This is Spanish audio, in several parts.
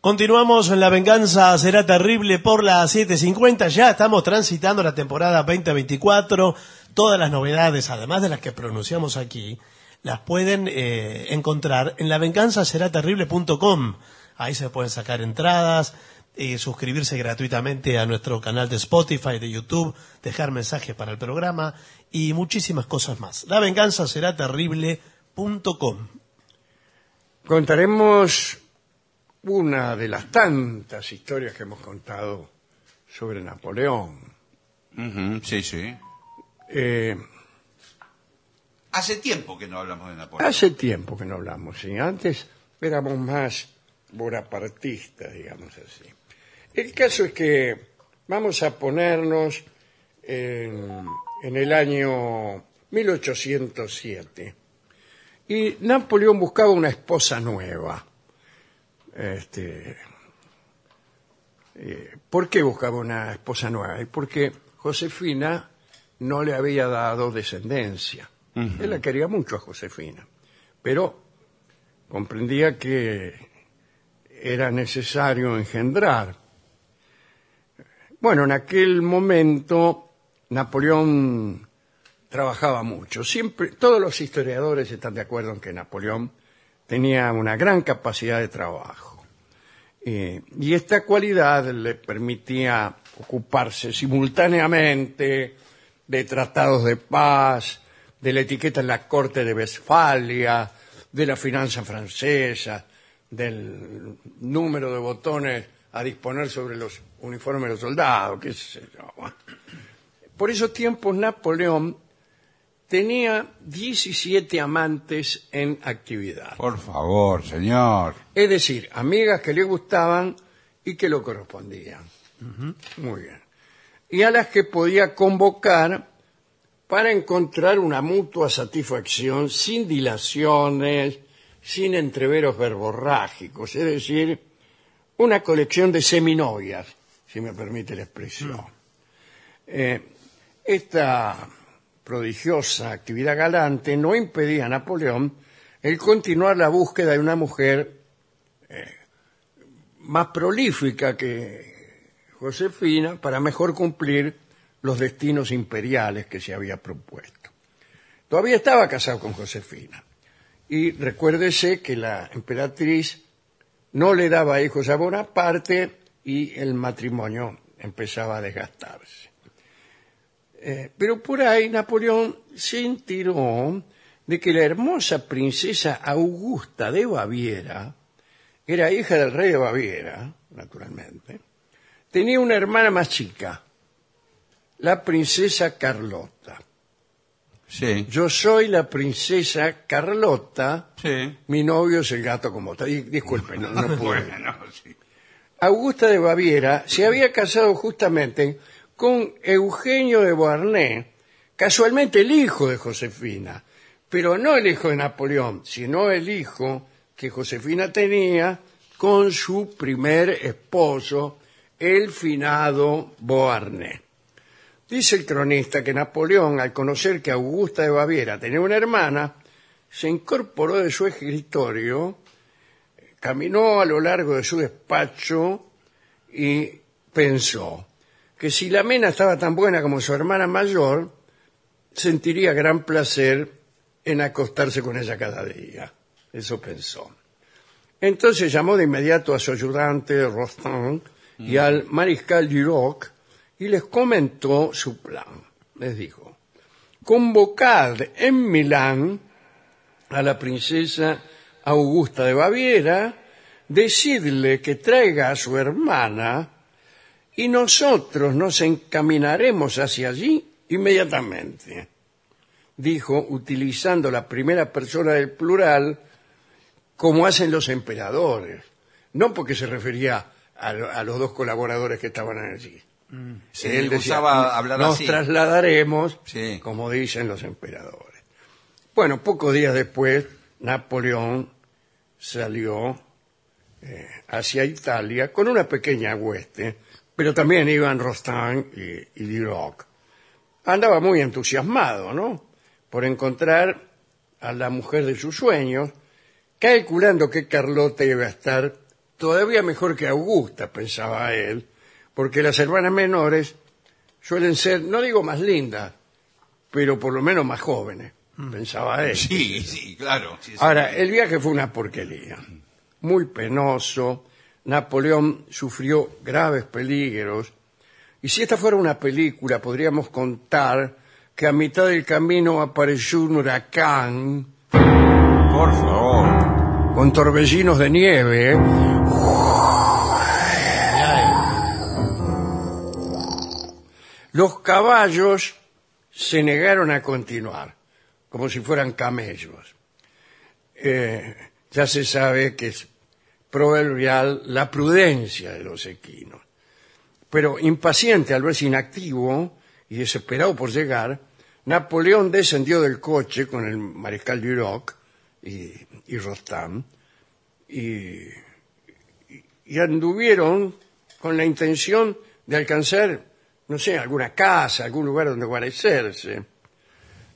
Continuamos en La Venganza Será Terrible por las 7.50. Ya estamos transitando la temporada 2024. Todas las novedades, además de las que pronunciamos aquí, las pueden eh, encontrar en lavenganzaseraterrible.com. Ahí se pueden sacar entradas, suscribirse gratuitamente a nuestro canal de Spotify, de YouTube, dejar mensajes para el programa y muchísimas cosas más. Lavenganzaseraterrible.com. Contaremos una de las tantas historias que hemos contado sobre Napoleón. Ujú, sí, sí. Eh, Hace tiempo que no hablamos de Napoleón. hace tiempo que no hablamos, ¿sí? Antes éramos más bonapartistas, digamos así. El caso es que vamos a ponernos en, en el año 1807 y Napoleón buscaba una esposa nueva. Este, eh, ¿Por qué buscaba una esposa nueva? Porque Josefina no le había dado descendencia. Él la quería mucho a Josefina, pero comprendía que era necesario engendrar. Bueno, en aquel momento Napoleón trabajaba mucho. Siempre, todos los historiadores están de acuerdo en que Napoleón tenía una gran capacidad de trabajo. Eh, y esta cualidad le permitía ocuparse simultáneamente de tratados de paz, de la etiqueta en la corte de Westfalia, de la finanza francesa, del número de botones a disponer sobre los uniformes de los soldados, qué sé yo. Por esos tiempos Napoleón tenía 17 amantes en actividad. Por favor, señor. Es decir, amigas que le gustaban y que lo correspondían. Muy bien. Y a las que podía convocar para encontrar una mutua satisfacción sin dilaciones, sin entreveros verborrágicos, es decir, una colección de seminovias, si me permite la expresión. Eh, esta prodigiosa actividad galante no impedía a Napoleón el continuar la búsqueda de una mujer eh, más prolífica que Josefina para mejor cumplir los destinos imperiales que se había propuesto. Todavía estaba casado con Josefina y recuérdese que la emperatriz no le daba hijos a Bonaparte y el matrimonio empezaba a desgastarse. Eh, pero por ahí Napoleón se enteró de que la hermosa princesa Augusta de Baviera era hija del rey de Baviera, naturalmente, tenía una hermana más chica, la princesa Carlota. Sí. Yo soy la princesa Carlota, Sí. mi novio es el gato como tal. Di- Disculpe, no, no puedo. Bueno, sí. Augusta de Baviera se había casado justamente con Eugenio de Beauharnais, casualmente el hijo de Josefina, pero no el hijo de Napoleón, sino el hijo que Josefina tenía con su primer esposo, el finado Beauharnais. Dice el cronista que Napoleón, al conocer que Augusta de Baviera tenía una hermana, se incorporó de su escritorio caminó a lo largo de su despacho y pensó que si la mena estaba tan buena como su hermana mayor, sentiría gran placer en acostarse con ella cada día. Eso pensó. Entonces llamó de inmediato a su ayudante Rostand y al mariscal Duroc y les comentó su plan. Les dijo, convocad en Milán a la princesa Augusta de Baviera, decidle que traiga a su hermana y nosotros nos encaminaremos hacia allí inmediatamente. Dijo, utilizando la primera persona del plural, como hacen los emperadores. No porque se refería a, lo- a los dos colaboradores que estaban allí. Sí, le gustaba hablar nos así". trasladaremos, Sí. como dicen los emperadores. Bueno, pocos días después, Napoleón salió eh, hacia Italia con una pequeña hueste, pero también iban Rostand y, y Duroc. Andaba muy entusiasmado, ¿no? Por encontrar a la mujer de sus sueños, calculando que Carlota iba a estar todavía mejor que Augusta, pensaba él, porque las hermanas menores suelen ser, no digo más lindas, pero por lo menos más jóvenes, pensaba él. Sí, sí, claro. sí, sí. Ahora, el viaje fue una porquería, muy penoso. Napoleón sufrió graves peligros. Y si esta fuera una película, podríamos contar que a mitad del camino apareció un huracán Por favor. con torbellinos de nieve. Los caballos se negaron a continuar, como si fueran camellos. Eh, ya se sabe que es proverbial la prudencia de los equinos. Pero impaciente al verse inactivo y desesperado por llegar, Napoleón descendió del coche con el mariscal Duroc y, y y, y anduvieron con la intención de alcanzar, no sé, alguna casa, algún lugar donde guarecerse.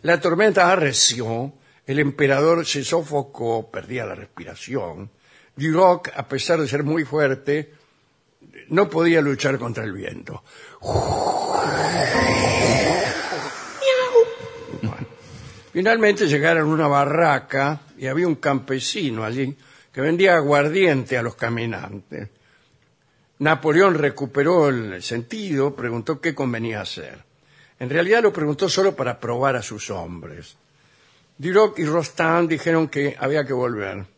La tormenta arreció, el emperador se sofocó, perdía la respiración. Duroc, a pesar de ser muy fuerte, no podía luchar contra el viento. Finalmente llegaron a una barraca y había un campesino allí que vendía aguardiente a los caminantes. Napoleón recuperó el sentido, preguntó qué convenía hacer. En realidad lo preguntó solo para probar a sus hombres. Duroc y Rostand dijeron que había que volver.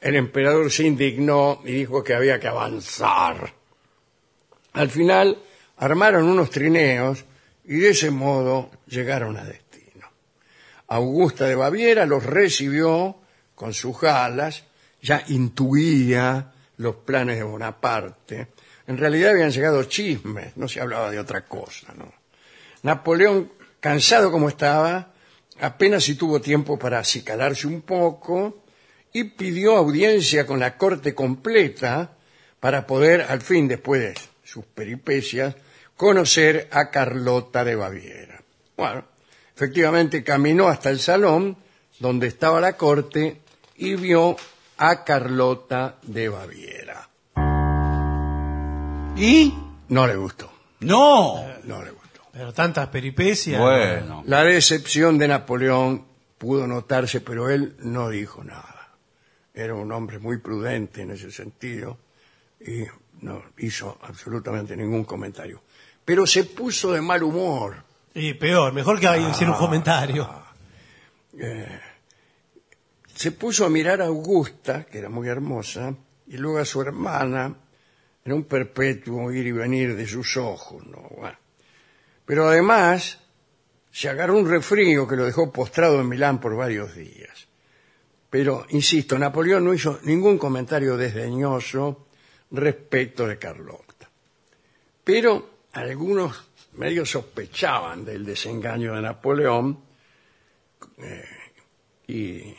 El emperador se indignó y dijo que había que avanzar. Al final armaron unos trineos y de ese modo llegaron a destino. Augusta de Baviera los recibió con sus alas, ya intuía los planes de Bonaparte. En realidad habían llegado chismes, no se hablaba de otra cosa. ¿no? Napoleón, cansado como estaba, apenas si tuvo tiempo para acicalarse un poco y pidió audiencia con la corte completa para poder, al fin, después de sus peripecias, conocer a Carlota de Baviera. Bueno, efectivamente caminó hasta el salón donde estaba la corte y vio a Carlota de Baviera. ¿Y? No le gustó, No. no le gustó. Pero tantas peripecias. Bueno. La decepción de Napoleón pudo notarse, pero él no dijo nada. Era un hombre muy prudente en ese sentido y no hizo absolutamente ningún comentario. Pero se puso de mal humor. Y peor, mejor que hiciera un comentario. Se puso a mirar a Augusta, que era muy hermosa, y luego a su hermana, en un perpetuo ir y venir de sus ojos. ¿no? Bueno. Pero además se agarró un resfrío que lo dejó postrado en Milán por varios días. Pero, insisto, Napoleón no hizo ningún comentario desdeñoso respecto de Carlota. Pero algunos medio sospechaban del desengaño de Napoleón eh, y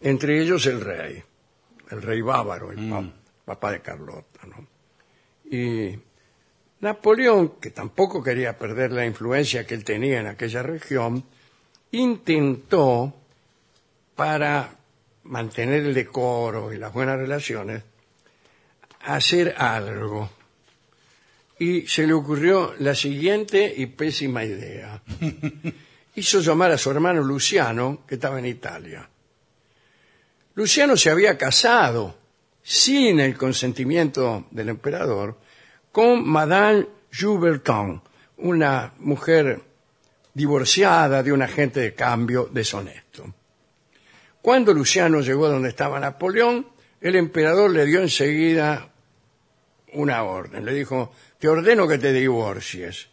entre ellos el rey, el rey bávaro, el pa- papá de Carlota. ¿no? Y Napoleón, que tampoco quería perder la influencia que él tenía en aquella región, intentó, para mantener el decoro y las buenas relaciones, hacer algo. Y se le ocurrió la siguiente y pésima idea. Hizo llamar a su hermano Luciano, que estaba en Italia. Luciano se había casado sin el consentimiento del emperador con Madame Jouberton, una mujer divorciada de un agente de cambio deshonesto. Cuando Luciano llegó a donde estaba Napoleón, el emperador le dio enseguida una orden. Le dijo, te ordeno que te divorcies.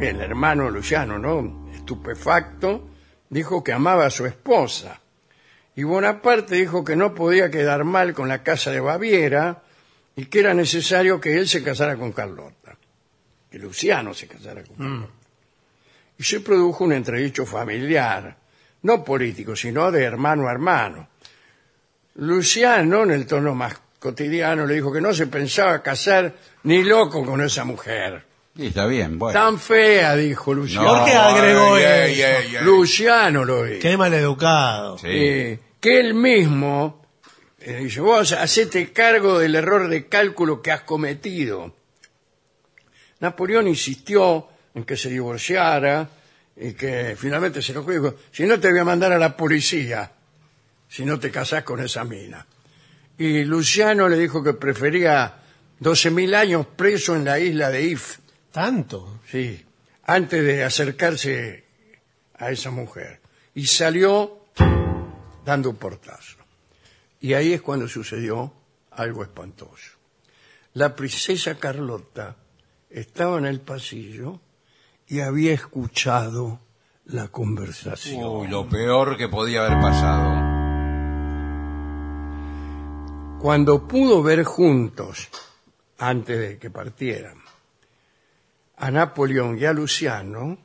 El hermano Luciano, ¿no? Estupefacto, dijo que amaba a su esposa. Y Bonaparte dijo que no podía quedar mal con la casa de Baviera y que era necesario que él se casara con Carlota. Que Luciano se casara con Carlota. Y se produjo un entredicho familiar, no político, sino de hermano a hermano. Luciano, en el tono más cotidiano, le dijo que no se pensaba casar ni loco con esa mujer. Sí, está bien, bueno. Tan fea, dijo Luciano. ¿Por qué agregó ay, eso? ay, ay, ay. Luciano lo dijo. Qué maleducado. Sí. Eh, que él mismo eh, dice, vos hacete cargo del error de cálculo que has cometido. Napoleón insistió en que se divorciara y que finalmente se lo dijo, si no te voy a mandar a la policía, si no te casás con esa mina. Y Luciano le dijo que prefería 12.000 años preso en la isla de If, Tanto. sí, antes de acercarse a esa mujer. Y salió dando un portazo. Y ahí es cuando sucedió algo espantoso. La princesa Carlota estaba en el pasillo y había escuchado la conversación. Uy, lo peor que podía haber pasado. Cuando pudo ver juntos, antes de que partieran, a Napoleón y a Luciano,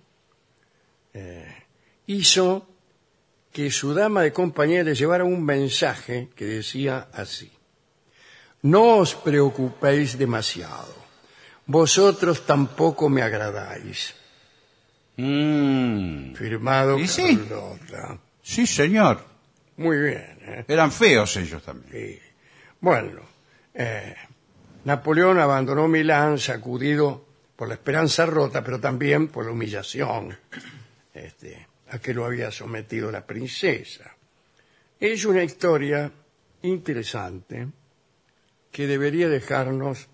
eh, hizo que su dama de compañía le llevara un mensaje que decía así. No os preocupéis demasiado. Vosotros tampoco me agradáis. Mm. Firmado ¿Y sí? Carlota. Sí, señor. Muy bien. ¿eh? Eran feos ellos también. Sí. Bueno, eh, Napoleón abandonó Milán sacudido por la esperanza rota, pero también por la humillación este, a que lo había sometido la princesa. Es una historia interesante que debería dejarnos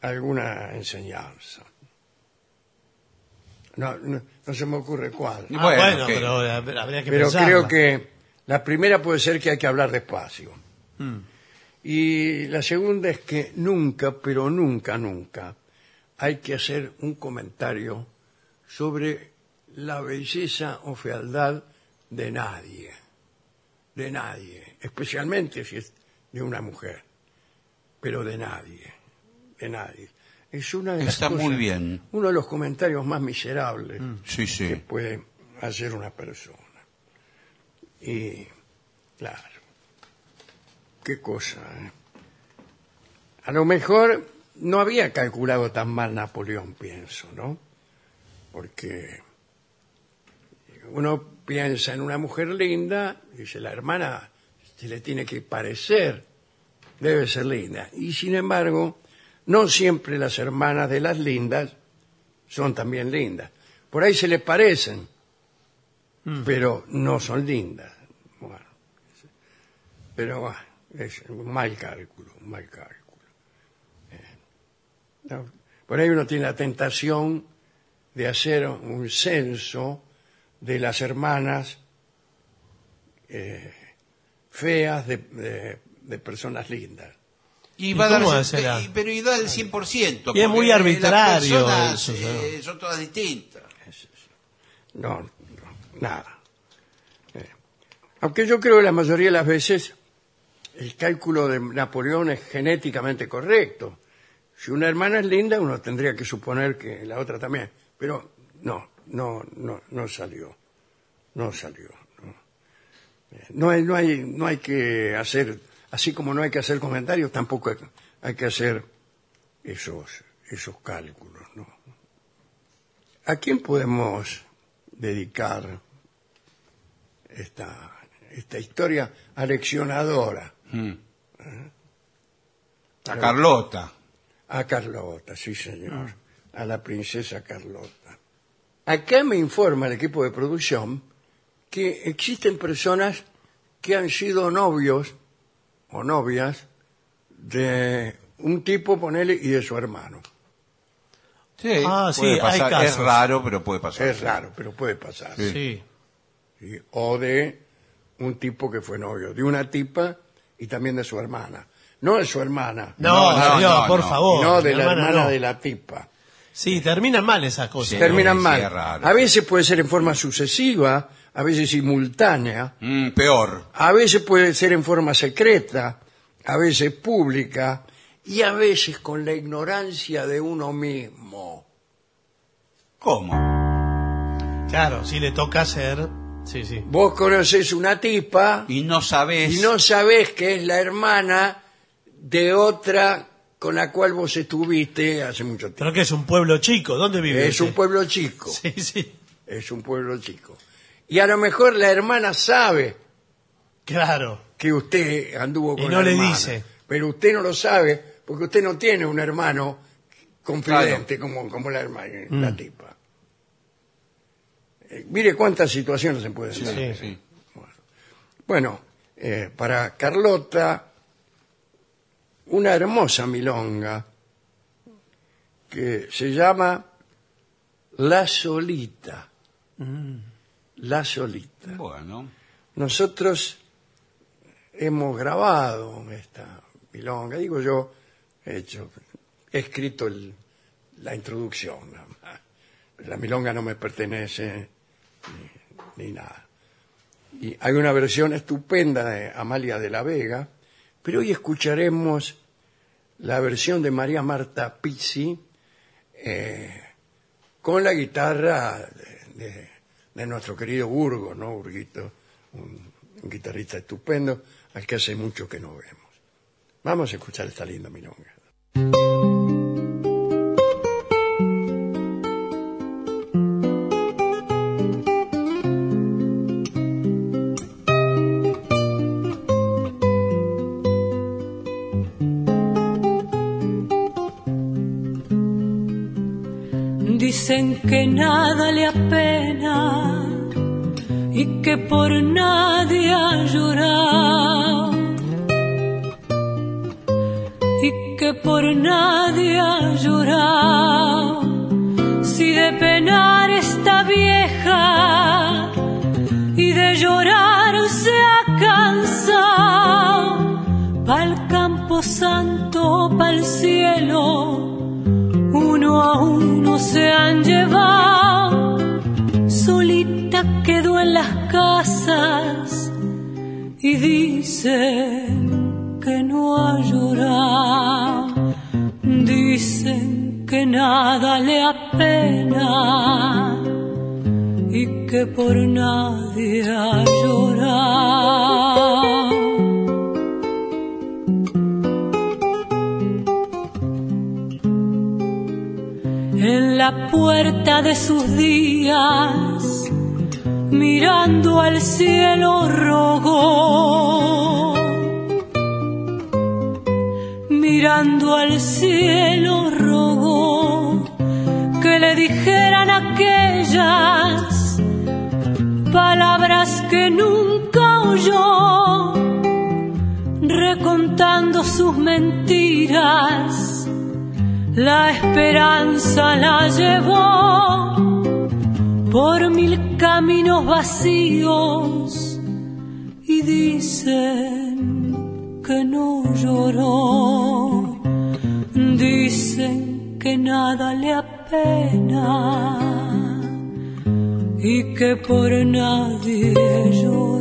alguna enseñanza. No, no, no se me ocurre cuál. Ah, bueno, pero hab- habría que Pero pensarla. creo que la primera puede ser que hay que hablar despacio. Mm. Y la segunda es que nunca, pero nunca, nunca, hay que hacer un comentario sobre la belleza o fealdad de nadie. De nadie. Especialmente si es de una mujer. Pero de nadie. De nadie. Es una de las Está muy cosas- bien. Uno de los comentarios más miserables Sí, que puede hacer una persona. Y, claro, qué cosa. ¿eh? A lo mejor no había calculado tan mal Napoleón, pienso, ¿no? Porque uno piensa en una mujer linda, dice, la hermana se le tiene que parecer, debe ser linda. Y sin embargo, no siempre las hermanas de las lindas son también lindas. Por ahí se le parecen, pero no son lindas. Bueno, pero bueno, es un mal cálculo, un mal cálculo. Eh, no, por ahí uno tiene la tentación de hacer un censo de las hermanas eh, feas de, de- de personas lindas. Y ¿Y va a dar, cómo pero y da el 100%. Y es muy arbitrario Las personas eso, eh, son todas distintas. No, no, nada. Eh, Aunque yo creo que la mayoría de las veces el cálculo de Napoleón es genéticamente correcto. Si una hermana es linda, uno tendría que suponer que la otra también. Pero no, no, no, no salió. No salió. No, Eh, no hay, no hay, no hay que hacer, así como no hay que hacer comentarios, tampoco hay, que hacer esos, esos cálculos, ¿no? ¿A quién podemos dedicar esta, esta historia aleccionadora? A Carlota. A Carlota, sí señor, a la princesa Carlota. Acá me informa el equipo de producción que existen personas que han sido novios o novias de un tipo, ponele, y de su hermano. Sí, Ah, sí, puede hay pasar. Es casos. raro, pero puede pasar. Es raro, pero puede pasar. Sí. Sí. ¿sí? O de un tipo que fue novio, de una tipa y también de su hermana. No de su hermana, No, No, no, señor, no, por no. favor. no de mi la hermana no. de la tipa. Sí, terminan mal esas cosas. Sí. Terminan sí, mal. es raro. A veces puede ser en forma sucesiva, a veces simultánea, Mm, peor. a veces puede ser en forma secreta, a veces pública y a veces con la ignorancia de uno mismo. ¿Cómo? Claro, si le toca hacer. Sí, sí. Vos conoces una tipa Y no sabes. y no sabés que es la hermana de otra con la cual vos estuviste hace mucho tiempo. Creo que es un pueblo chico. ¿Dónde vive? Es un pueblo chico, Sí, sí. es un pueblo chico. Y a lo mejor la hermana sabe Claro. que usted anduvo Y con no la le hermana. dice. Pero usted no lo sabe porque usted no tiene un hermano confidente como, como la hermana, Mm. la tipa. Eh, mire cuántas situaciones se pueden dar. Sí. Sí. Bueno, eh, para Carlota, una hermosa milonga que se llama La Solita. La Solita. Bueno. Nosotros hemos grabado esta milonga, digo yo, he hecho, he escrito el- la introducción. nada más. La milonga no me pertenece ni, ni nada. Y hay una versión estupenda de Amalia de la Vega, pero hoy escucharemos la versión de María Marta Pizzi eh, con la guitarra de, de- de nuestro querido Burgo, ¿no? Burguito, un, guitarrista estupendo al que hace mucho que no vemos. Vamos a escuchar esta linda milonga. Y que por nadie ha llorado y que por nadie ha llorado. Si de penar está vieja y de llorar se ha cansado, pa'l campo santo, pa'l cielo uno a uno se han llevado, las casas y dicen que no ha llorado, dicen que nada le apena y que por nadie ha llorado. en la puerta de sus días, mirando al cielo rogó, mirando al cielo rogó que le dijeran aquellas palabras que nunca oyó, recontando sus mentiras. La esperanza la llevó por mil caminos vacíos y dicen que no lloró, dicen que nada le apena y que por nadie lloró.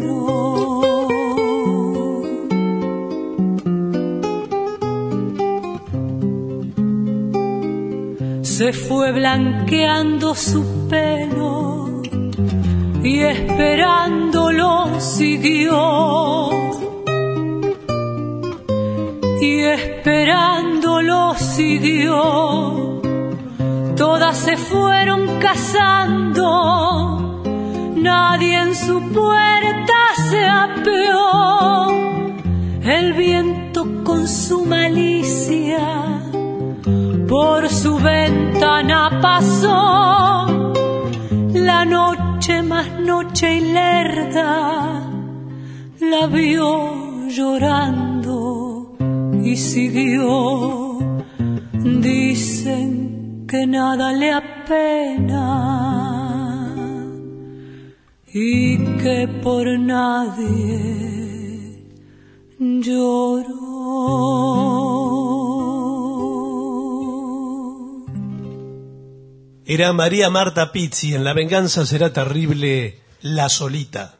se fue blanqueando su pelo y esperándolo siguió. Y esperándolo siguió. Todas se fueron casando, nadie en su puerta se apeó. El viento con su malicia por su ventana pasó la noche más noche y lerda la vio llorando y siguió. Dicen que nada le apena y que por nadie lloró Era María Marta Pizzi en La venganza será terrible, La solita.